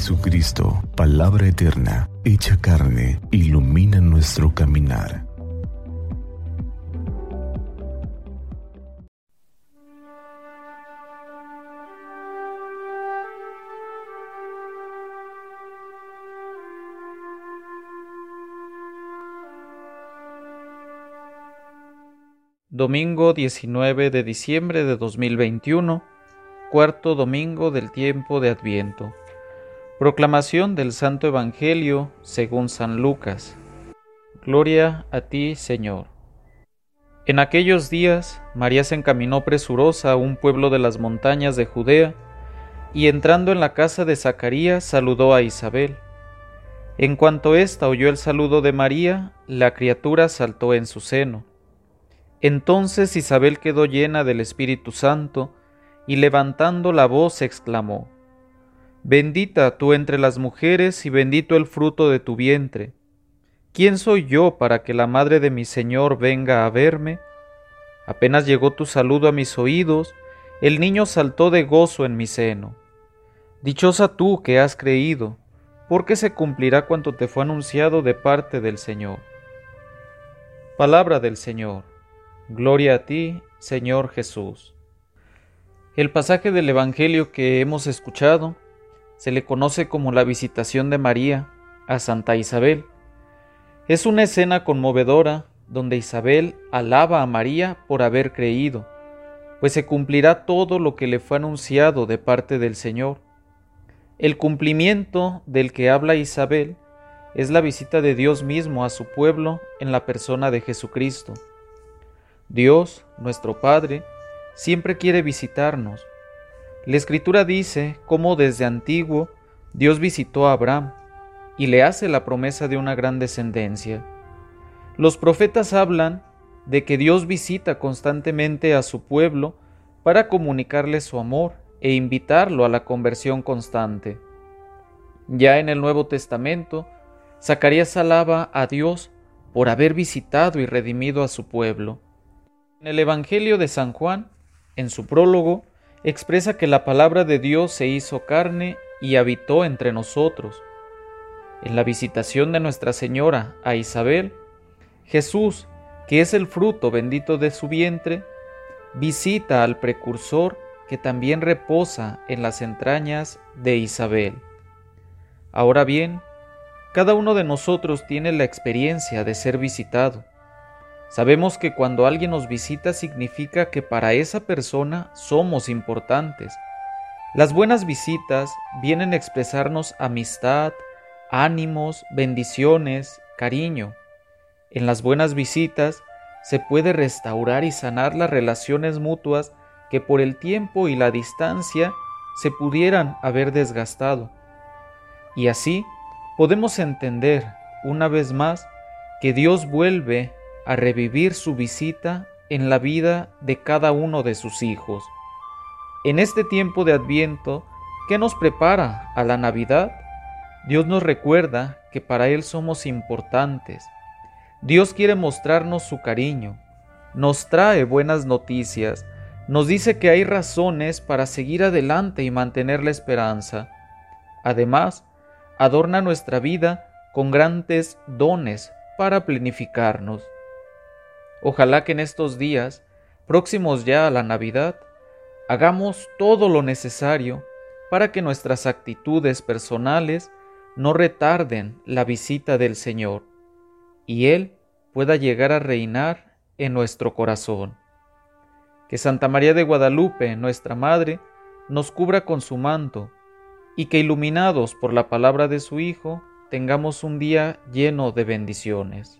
Jesucristo, palabra eterna, hecha carne, ilumina nuestro caminar. Domingo 19 de diciembre de 2021, cuarto domingo del tiempo de Adviento. Proclamación del Santo Evangelio según San Lucas. Gloria a ti, Señor. En aquellos días, María se encaminó presurosa a un pueblo de las montañas de Judea, y entrando en la casa de Zacarías saludó a Isabel. En cuanto ésta oyó el saludo de María, la criatura saltó en su seno. Entonces Isabel quedó llena del Espíritu Santo, y levantando la voz exclamó, Bendita tú entre las mujeres y bendito el fruto de tu vientre. ¿Quién soy yo para que la madre de mi Señor venga a verme? Apenas llegó tu saludo a mis oídos, el niño saltó de gozo en mi seno. Dichosa tú que has creído, porque se cumplirá cuanto te fue anunciado de parte del Señor. Palabra del Señor. Gloria a ti, Señor Jesús. El pasaje del Evangelio que hemos escuchado se le conoce como la visitación de María a Santa Isabel. Es una escena conmovedora donde Isabel alaba a María por haber creído, pues se cumplirá todo lo que le fue anunciado de parte del Señor. El cumplimiento del que habla Isabel es la visita de Dios mismo a su pueblo en la persona de Jesucristo. Dios, nuestro Padre, siempre quiere visitarnos. La Escritura dice cómo desde antiguo Dios visitó a Abraham y le hace la promesa de una gran descendencia. Los profetas hablan de que Dios visita constantemente a su pueblo para comunicarle su amor e invitarlo a la conversión constante. Ya en el Nuevo Testamento, Zacarías alaba a Dios por haber visitado y redimido a su pueblo. En el Evangelio de San Juan, en su prólogo, expresa que la palabra de Dios se hizo carne y habitó entre nosotros. En la visitación de Nuestra Señora a Isabel, Jesús, que es el fruto bendito de su vientre, visita al precursor que también reposa en las entrañas de Isabel. Ahora bien, cada uno de nosotros tiene la experiencia de ser visitado. Sabemos que cuando alguien nos visita significa que para esa persona somos importantes. Las buenas visitas vienen a expresarnos amistad, ánimos, bendiciones, cariño. En las buenas visitas se puede restaurar y sanar las relaciones mutuas que por el tiempo y la distancia se pudieran haber desgastado. Y así podemos entender, una vez más, que Dios vuelve a revivir su visita en la vida de cada uno de sus hijos. En este tiempo de Adviento, que nos prepara a la Navidad, Dios nos recuerda que para Él somos importantes. Dios quiere mostrarnos su cariño, nos trae buenas noticias, nos dice que hay razones para seguir adelante y mantener la esperanza. Además, adorna nuestra vida con grandes dones para planificarnos. Ojalá que en estos días, próximos ya a la Navidad, hagamos todo lo necesario para que nuestras actitudes personales no retarden la visita del Señor y Él pueda llegar a reinar en nuestro corazón. Que Santa María de Guadalupe, nuestra Madre, nos cubra con su manto y que iluminados por la palabra de su Hijo, tengamos un día lleno de bendiciones.